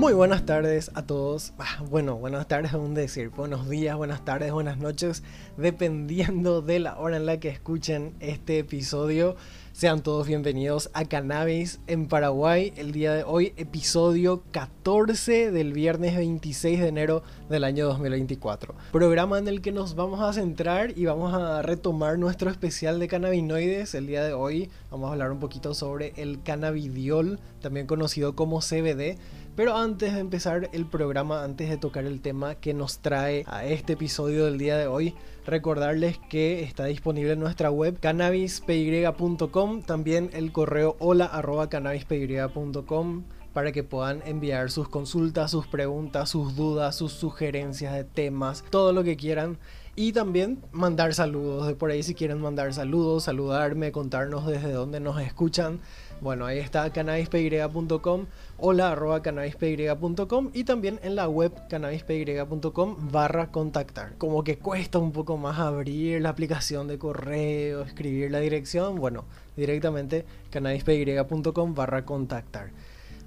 Muy buenas tardes a todos. Ah, bueno, buenas tardes aún decir. Buenos días, buenas tardes, buenas noches, dependiendo de la hora en la que escuchen este episodio. Sean todos bienvenidos a Cannabis en Paraguay. El día de hoy, episodio 14 del viernes 26 de enero del año 2024. Programa en el que nos vamos a centrar y vamos a retomar nuestro especial de cannabinoides. El día de hoy vamos a hablar un poquito sobre el cannabidiol, también conocido como CBD. Pero antes de empezar el programa, antes de tocar el tema que nos trae a este episodio del día de hoy, recordarles que está disponible nuestra web cannabispy.com, también el correo hola cannabispy.com para que puedan enviar sus consultas, sus preguntas, sus dudas, sus sugerencias de temas, todo lo que quieran. Y también mandar saludos, de por ahí si quieren mandar saludos, saludarme, contarnos desde dónde nos escuchan. Bueno, ahí está cannabispy.com, hola arroba cannabispy.com y también en la web cannabispy.com barra contactar. Como que cuesta un poco más abrir la aplicación de correo, escribir la dirección, bueno, directamente cannabispy.com barra contactar.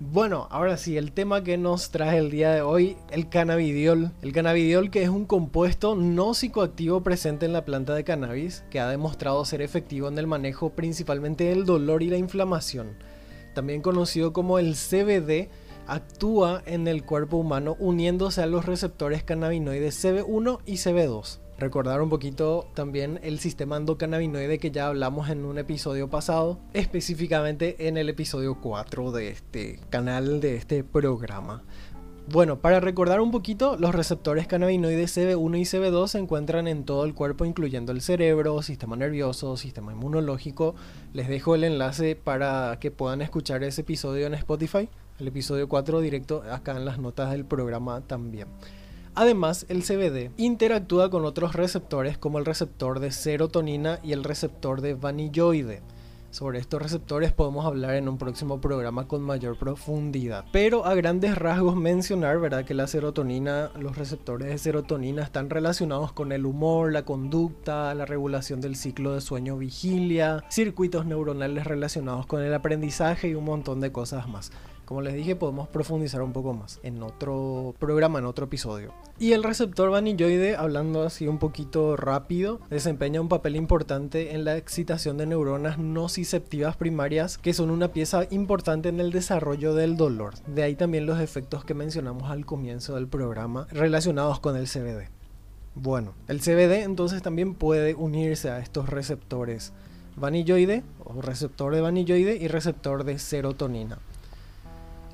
Bueno, ahora sí, el tema que nos trae el día de hoy, el cannabidiol. El cannabidiol que es un compuesto no psicoactivo presente en la planta de cannabis, que ha demostrado ser efectivo en el manejo principalmente del dolor y la inflamación. También conocido como el CBD, actúa en el cuerpo humano uniéndose a los receptores cannabinoides CB1 y CB2 recordar un poquito también el sistema endocannabinoide que ya hablamos en un episodio pasado, específicamente en el episodio 4 de este canal, de este programa. Bueno, para recordar un poquito, los receptores cannabinoides CB1 y CB2 se encuentran en todo el cuerpo, incluyendo el cerebro, sistema nervioso, sistema inmunológico. Les dejo el enlace para que puedan escuchar ese episodio en Spotify, el episodio 4 directo acá en las notas del programa también. Además, el CBD interactúa con otros receptores como el receptor de serotonina y el receptor de vanilloide. Sobre estos receptores podemos hablar en un próximo programa con mayor profundidad. Pero a grandes rasgos mencionar, ¿verdad? Que la serotonina, los receptores de serotonina están relacionados con el humor, la conducta, la regulación del ciclo de sueño-vigilia, circuitos neuronales relacionados con el aprendizaje y un montón de cosas más. Como les dije, podemos profundizar un poco más en otro programa, en otro episodio. Y el receptor vanilloide, hablando así un poquito rápido, desempeña un papel importante en la excitación de neuronas nociceptivas primarias, que son una pieza importante en el desarrollo del dolor. De ahí también los efectos que mencionamos al comienzo del programa relacionados con el CBD. Bueno, el CBD entonces también puede unirse a estos receptores vanilloide o receptor de vanilloide y receptor de serotonina.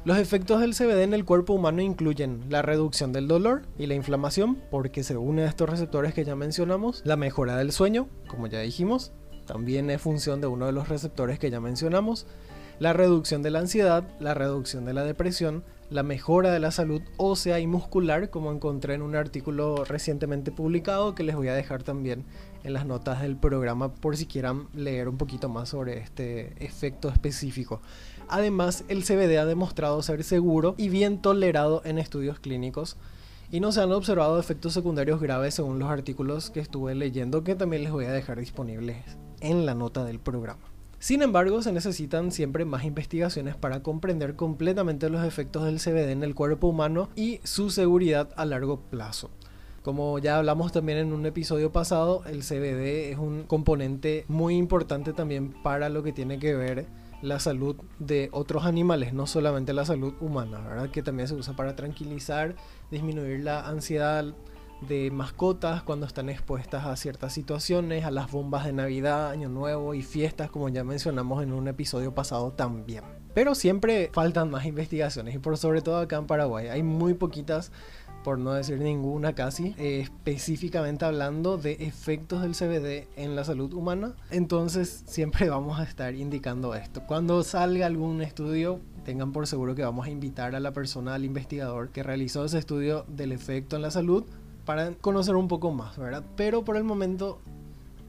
Los efectos del CBD en el cuerpo humano incluyen la reducción del dolor y la inflamación, porque se une a estos receptores que ya mencionamos, la mejora del sueño, como ya dijimos, también es función de uno de los receptores que ya mencionamos, la reducción de la ansiedad, la reducción de la depresión, la mejora de la salud ósea y muscular, como encontré en un artículo recientemente publicado que les voy a dejar también en las notas del programa por si quieran leer un poquito más sobre este efecto específico. Además, el CBD ha demostrado ser seguro y bien tolerado en estudios clínicos y no se han observado efectos secundarios graves según los artículos que estuve leyendo que también les voy a dejar disponibles en la nota del programa. Sin embargo, se necesitan siempre más investigaciones para comprender completamente los efectos del CBD en el cuerpo humano y su seguridad a largo plazo. Como ya hablamos también en un episodio pasado, el CBD es un componente muy importante también para lo que tiene que ver la salud de otros animales, no solamente la salud humana, ¿verdad? Que también se usa para tranquilizar, disminuir la ansiedad de mascotas cuando están expuestas a ciertas situaciones, a las bombas de Navidad, Año Nuevo y fiestas, como ya mencionamos en un episodio pasado también. Pero siempre faltan más investigaciones y por sobre todo acá en Paraguay hay muy poquitas por no decir ninguna casi, específicamente hablando de efectos del CBD en la salud humana. Entonces siempre vamos a estar indicando esto. Cuando salga algún estudio, tengan por seguro que vamos a invitar a la persona, al investigador que realizó ese estudio del efecto en la salud para conocer un poco más, ¿verdad? Pero por el momento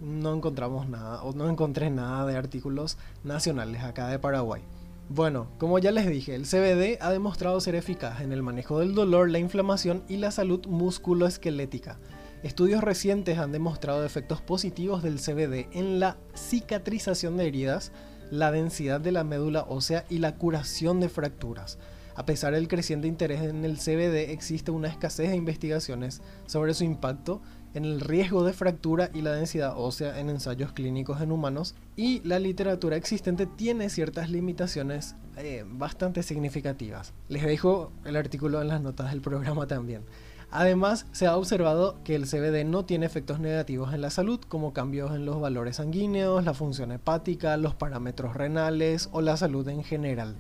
no encontramos nada o no encontré nada de artículos nacionales acá de Paraguay. Bueno, como ya les dije, el CBD ha demostrado ser eficaz en el manejo del dolor, la inflamación y la salud musculoesquelética. Estudios recientes han demostrado efectos positivos del CBD en la cicatrización de heridas, la densidad de la médula ósea y la curación de fracturas. A pesar del creciente interés en el CBD, existe una escasez de investigaciones sobre su impacto en el riesgo de fractura y la densidad ósea en ensayos clínicos en humanos y la literatura existente tiene ciertas limitaciones eh, bastante significativas. Les dejo el artículo en las notas del programa también. Además, se ha observado que el CBD no tiene efectos negativos en la salud, como cambios en los valores sanguíneos, la función hepática, los parámetros renales o la salud en general.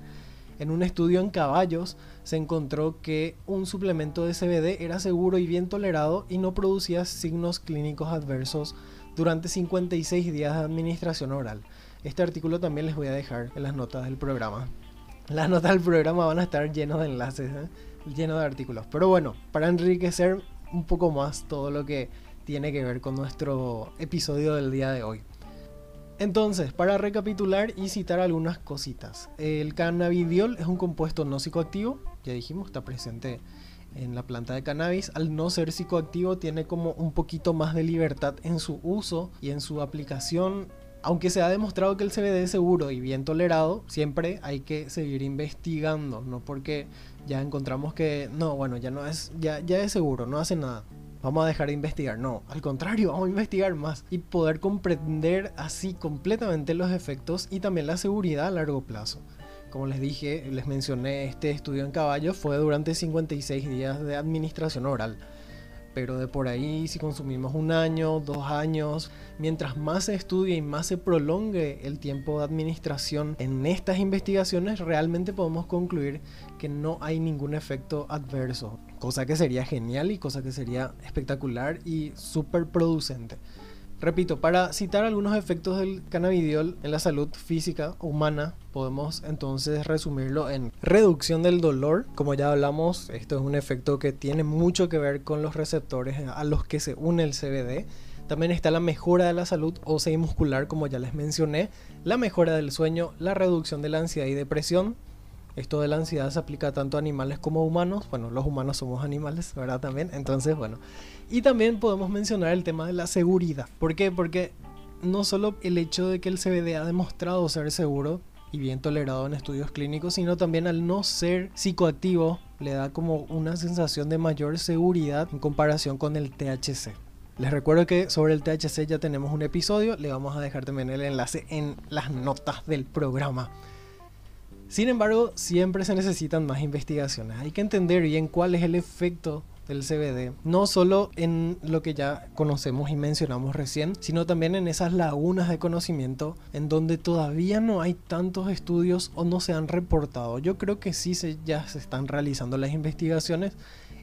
En un estudio en caballos se encontró que un suplemento de CBD era seguro y bien tolerado y no producía signos clínicos adversos durante 56 días de administración oral. Este artículo también les voy a dejar en las notas del programa. Las notas del programa van a estar llenas de enlaces, ¿eh? llenos de artículos. Pero bueno, para enriquecer un poco más todo lo que tiene que ver con nuestro episodio del día de hoy. Entonces, para recapitular y citar algunas cositas. El cannabidiol es un compuesto no psicoactivo, ya dijimos, está presente en la planta de cannabis. Al no ser psicoactivo tiene como un poquito más de libertad en su uso y en su aplicación. Aunque se ha demostrado que el CBD es seguro y bien tolerado, siempre hay que seguir investigando, no porque ya encontramos que no, bueno, ya no es ya ya es seguro, no hace nada vamos a dejar de investigar. No, al contrario, vamos a investigar más y poder comprender así completamente los efectos y también la seguridad a largo plazo. Como les dije, les mencioné, este estudio en caballos fue durante 56 días de administración oral pero de por ahí si consumimos un año, dos años, mientras más se estudie y más se prolongue el tiempo de administración en estas investigaciones, realmente podemos concluir que no hay ningún efecto adverso, cosa que sería genial y cosa que sería espectacular y súper producente. Repito, para citar algunos efectos del cannabidiol en la salud física humana, podemos entonces resumirlo en reducción del dolor. Como ya hablamos, esto es un efecto que tiene mucho que ver con los receptores a los que se une el CBD. También está la mejora de la salud ósea y muscular, como ya les mencioné, la mejora del sueño, la reducción de la ansiedad y depresión, esto de la ansiedad se aplica tanto a animales como a humanos. Bueno, los humanos somos animales, ¿verdad? También. Entonces, bueno. Y también podemos mencionar el tema de la seguridad. ¿Por qué? Porque no solo el hecho de que el CBD ha demostrado ser seguro y bien tolerado en estudios clínicos, sino también al no ser psicoactivo le da como una sensación de mayor seguridad en comparación con el THC. Les recuerdo que sobre el THC ya tenemos un episodio, le vamos a dejar también el enlace en las notas del programa. Sin embargo, siempre se necesitan más investigaciones. Hay que entender bien cuál es el efecto del CBD, no solo en lo que ya conocemos y mencionamos recién, sino también en esas lagunas de conocimiento en donde todavía no hay tantos estudios o no se han reportado. Yo creo que sí se, ya se están realizando las investigaciones,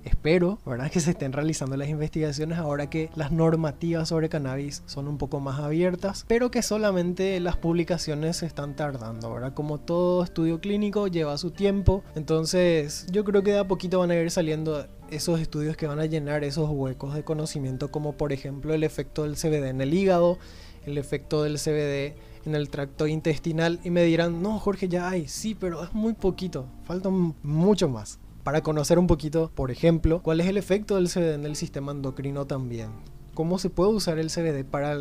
Espero, ¿verdad? Que se estén realizando las investigaciones ahora que las normativas sobre cannabis son un poco más abiertas, pero que solamente las publicaciones se están tardando, ¿verdad? Como todo estudio clínico lleva su tiempo, entonces yo creo que de a poquito van a ir saliendo esos estudios que van a llenar esos huecos de conocimiento, como por ejemplo el efecto del CBD en el hígado, el efecto del CBD en el tracto intestinal y me dirán, no Jorge, ya hay, sí, pero es muy poquito, falta mucho más para conocer un poquito, por ejemplo, cuál es el efecto del CBD en el sistema endocrino también. ¿Cómo se puede usar el CBD para,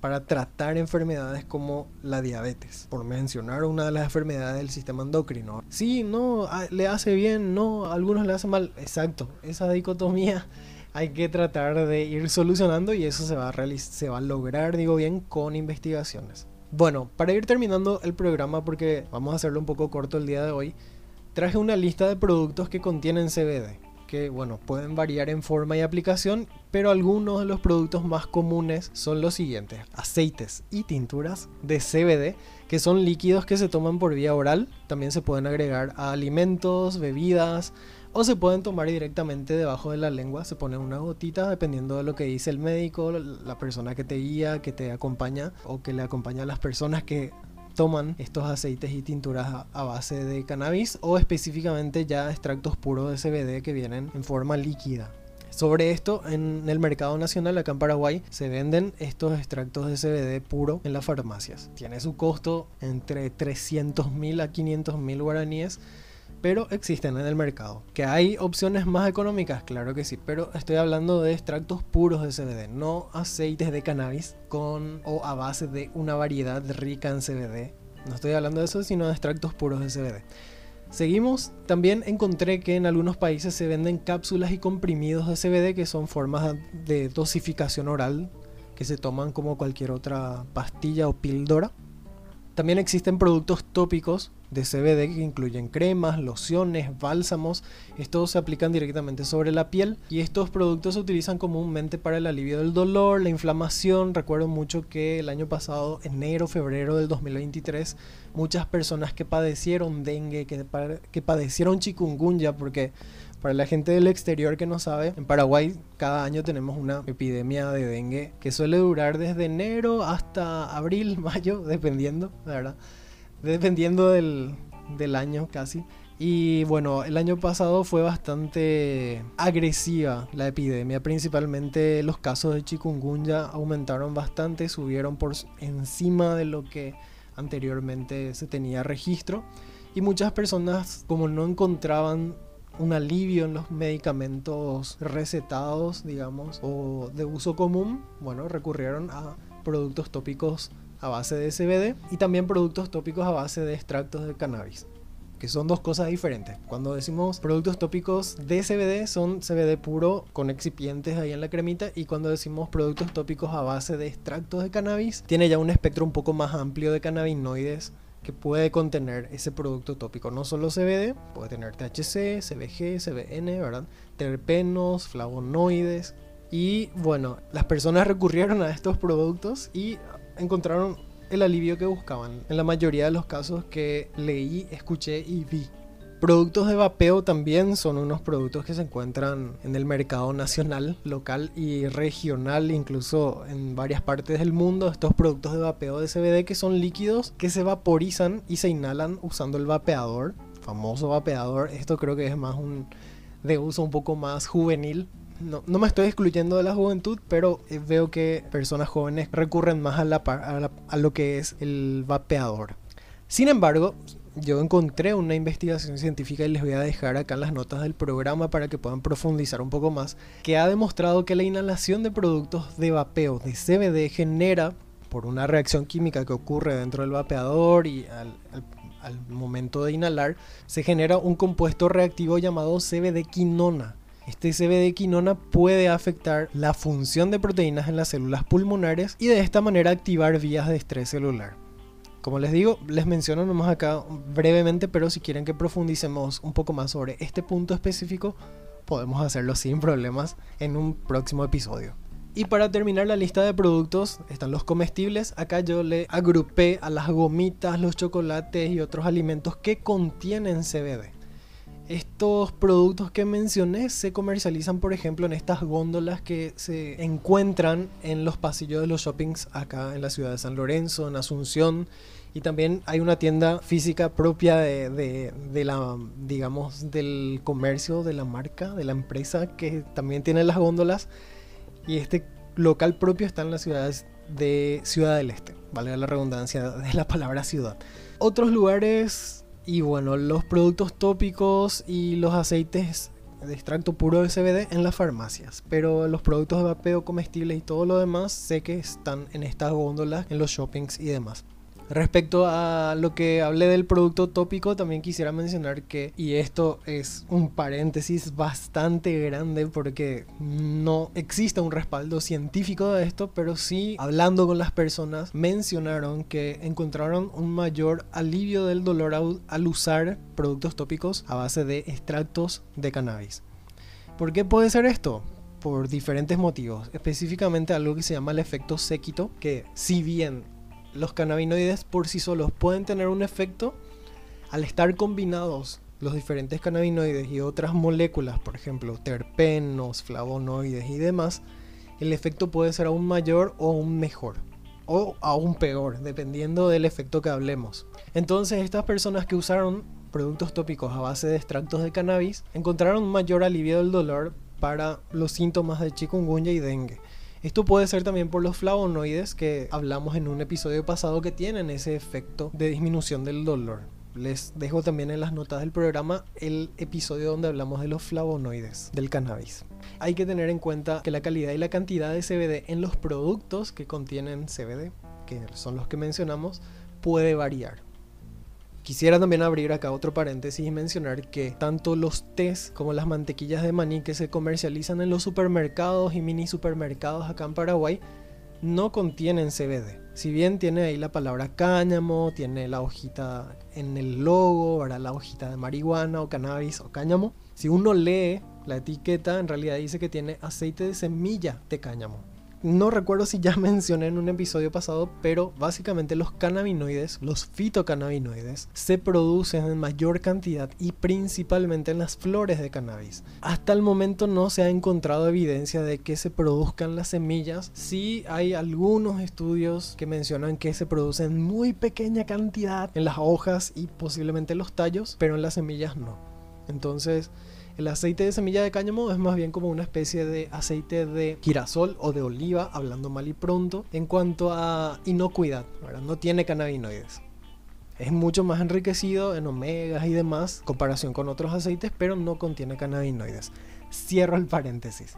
para tratar enfermedades como la diabetes? Por mencionar una de las enfermedades del sistema endocrino. Sí, no, le hace bien, no, algunos le hace mal. Exacto, esa dicotomía hay que tratar de ir solucionando y eso se va a, se va a lograr, digo bien, con investigaciones. Bueno, para ir terminando el programa, porque vamos a hacerlo un poco corto el día de hoy, traje una lista de productos que contienen CBD, que bueno, pueden variar en forma y aplicación, pero algunos de los productos más comunes son los siguientes: aceites y tinturas de CBD, que son líquidos que se toman por vía oral, también se pueden agregar a alimentos, bebidas, o se pueden tomar directamente debajo de la lengua, se pone una gotita dependiendo de lo que dice el médico, la persona que te guía, que te acompaña o que le acompaña a las personas que toman estos aceites y tinturas a, base de cannabis o específicamente ya extractos puros de CBD que vienen en forma líquida. Sobre esto, en el mercado nacional acá en Paraguay se venden estos extractos de CBD puro en las farmacias. Tiene su costo entre 300 mil a 500 mil guaraníes pero existen en el mercado. ¿Que hay opciones más económicas? Claro que sí, pero estoy hablando de extractos puros de CBD, no aceites de cannabis con o a base de una variedad rica en CBD. No estoy hablando de eso, sino de extractos puros de CBD. Seguimos, también encontré que en algunos países se venden cápsulas y comprimidos de CBD que son formas de dosificación oral que se toman como cualquier otra pastilla o píldora. También existen productos tópicos de CBD que incluyen cremas, lociones, bálsamos. Estos se aplican directamente sobre la piel y estos productos se utilizan comúnmente para el alivio del dolor, la inflamación. Recuerdo mucho que el año pasado, enero, febrero del 2023, muchas personas que padecieron dengue, que, que padecieron chikungunya, porque para la gente del exterior que no sabe, en Paraguay cada año tenemos una epidemia de dengue que suele durar desde enero hasta abril, mayo, dependiendo, verdad dependiendo del, del año casi. Y bueno, el año pasado fue bastante agresiva la epidemia, principalmente los casos de chikungunya aumentaron bastante, subieron por encima de lo que anteriormente se tenía registro y muchas personas como no encontraban un alivio en los medicamentos recetados, digamos, o de uso común, bueno, recurrieron a productos tópicos a base de CBD y también productos tópicos a base de extractos de cannabis, que son dos cosas diferentes. Cuando decimos productos tópicos de CBD son CBD puro con excipientes ahí en la cremita y cuando decimos productos tópicos a base de extractos de cannabis tiene ya un espectro un poco más amplio de cannabinoides que puede contener ese producto tópico. No solo CBD, puede tener THC, CBG, CBN, ¿verdad? Terpenos, flavonoides. Y bueno, las personas recurrieron a estos productos y encontraron el alivio que buscaban en la mayoría de los casos que leí, escuché y vi. Productos de vapeo también son unos productos que se encuentran en el mercado nacional, local y regional, incluso en varias partes del mundo. Estos productos de vapeo de CBD que son líquidos que se vaporizan y se inhalan usando el vapeador, famoso vapeador. Esto creo que es más un de uso un poco más juvenil no, me estoy excluyendo de la juventud, pero eh, veo que personas jóvenes recurren más a, a, lo que es el vapeador. Sin embargo, yo encontré una investigación científica y les voy a dejar acá en las notas del programa para que puedan profundizar un poco más, que ha demostrado que la inhalación de productos de vapeo de CBD genera, por una reacción química que ocurre dentro del vapeador y al, al momento de inhalar, se genera un compuesto reactivo llamado CBD quinona este CBD quinona puede afectar la función de proteínas en las células pulmonares y de esta manera activar vías de estrés celular. Como les digo, les menciono nomás acá brevemente, pero si quieren que profundicemos un poco más sobre este punto específico, podemos hacerlo sin problemas en un próximo episodio. Y para terminar la lista de productos están los comestibles. Acá yo le agrupé a las gomitas, los chocolates y otros alimentos que contienen CBD. Estos productos que mencioné se comercializan, por ejemplo, en estas góndolas que se encuentran en los pasillos de los shoppings acá en la ciudad de San Lorenzo, en Asunción. Y también hay una tienda física propia de, la, digamos, del comercio, de la marca, de la empresa que también tiene las góndolas. Y este local propio está en la ciudad de Ciudad del Este, vale la redundancia de la palabra ciudad. Otros lugares y bueno, los productos tópicos y los aceites de extracto puro de CBD en las farmacias. Pero los productos de vapeo comestibles y todo lo demás sé que están en estas góndolas, en los shoppings y demás. Respecto a lo que hablé del producto tópico, también quisiera mencionar que, y esto es un paréntesis bastante grande porque no existe un respaldo científico de esto, pero sí hablando con las personas mencionaron que encontraron un mayor alivio del dolor al usar productos tópicos a base de extractos de cannabis. ¿Por qué puede ser esto? por diferentes motivos, específicamente algo que se llama el efecto séquito, que si bien los cannabinoides por sí solos pueden tener un efecto al estar combinados los diferentes cannabinoides y otras moléculas, por ejemplo, terpenos, flavonoides y demás, el efecto puede ser aún mayor o aún mejor o aún peor, dependiendo del efecto que hablemos. Entonces, estas personas que usaron productos tópicos a base de extractos de cannabis encontraron mayor alivio del dolor para los síntomas de chikungunya y dengue. Esto puede ser también por los flavonoides que hablamos en un episodio pasado que tienen ese efecto de disminución del dolor. Les dejo también en las notas del programa el episodio donde hablamos de los flavonoides del cannabis. Hay que tener en cuenta que la calidad y la cantidad de CBD en los productos que contienen CBD, que son los que mencionamos, puede variar. Quisiera también abrir acá otro paréntesis y mencionar que tanto los tés como las mantequillas de maní que se comercializan en los supermercados y mini supermercados acá en Paraguay no contienen CBD. Si bien tiene ahí la palabra cáñamo, tiene la hojita en el logo, ¿verdad? la hojita de marihuana o cannabis o cáñamo, si uno lee la etiqueta en realidad dice que tiene aceite de semilla de cáñamo. No recuerdo si ya mencioné en un episodio pasado, pero básicamente los cannabinoides, los fitocannabinoides, se producen en mayor cantidad y principalmente en las flores de cannabis. Hasta el momento no se ha encontrado evidencia de que se produzcan las semillas. Sí hay algunos estudios que mencionan que se producen en muy pequeña cantidad en las hojas y posiblemente los tallos, pero en las semillas no. Entonces, el aceite de semilla de cáñamo es más bien como una especie de aceite de girasol o de oliva, hablando mal y pronto, en cuanto a inocuidad, no tiene cannabinoides. Es mucho más enriquecido en omegas y demás, comparación con otros aceites, pero no contiene cannabinoides. Cierro el paréntesis.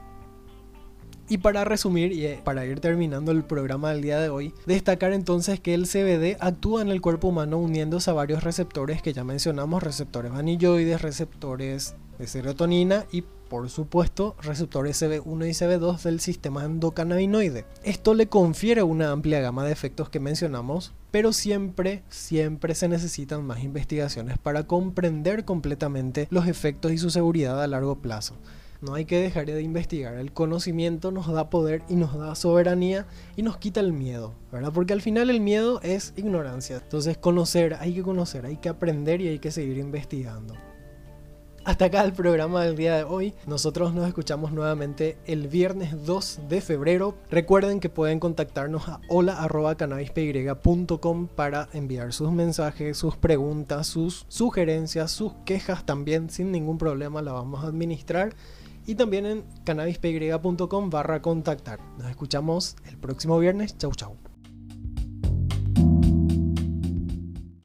Y para resumir y eh, para ir terminando el programa del día de hoy, destacar entonces que el CBD actúa en el cuerpo humano uniéndose a varios receptores que ya mencionamos, receptores vanilloides, receptores de serotonina y por supuesto receptores CB1 y CB2 del sistema endocannabinoide. Esto le confiere una amplia gama de efectos que mencionamos, pero siempre, siempre se necesitan más investigaciones para comprender completamente los efectos y su seguridad a largo plazo. No hay que dejar de investigar. El conocimiento nos da poder y nos da soberanía y nos quita el miedo, ¿verdad? Porque al final el miedo es ignorancia. Entonces conocer, hay que conocer, hay que aprender y hay que seguir investigando. Hasta acá el programa del día de hoy. Nosotros nos escuchamos nuevamente el viernes 2 de febrero. Recuerden que pueden contactarnos a hola.cannabispy.com para enviar sus mensajes, sus preguntas, sus sugerencias, sus quejas también sin ningún problema la vamos a administrar. Y también en cannabispy.com barra contactar. Nos escuchamos el próximo viernes. Chau chau.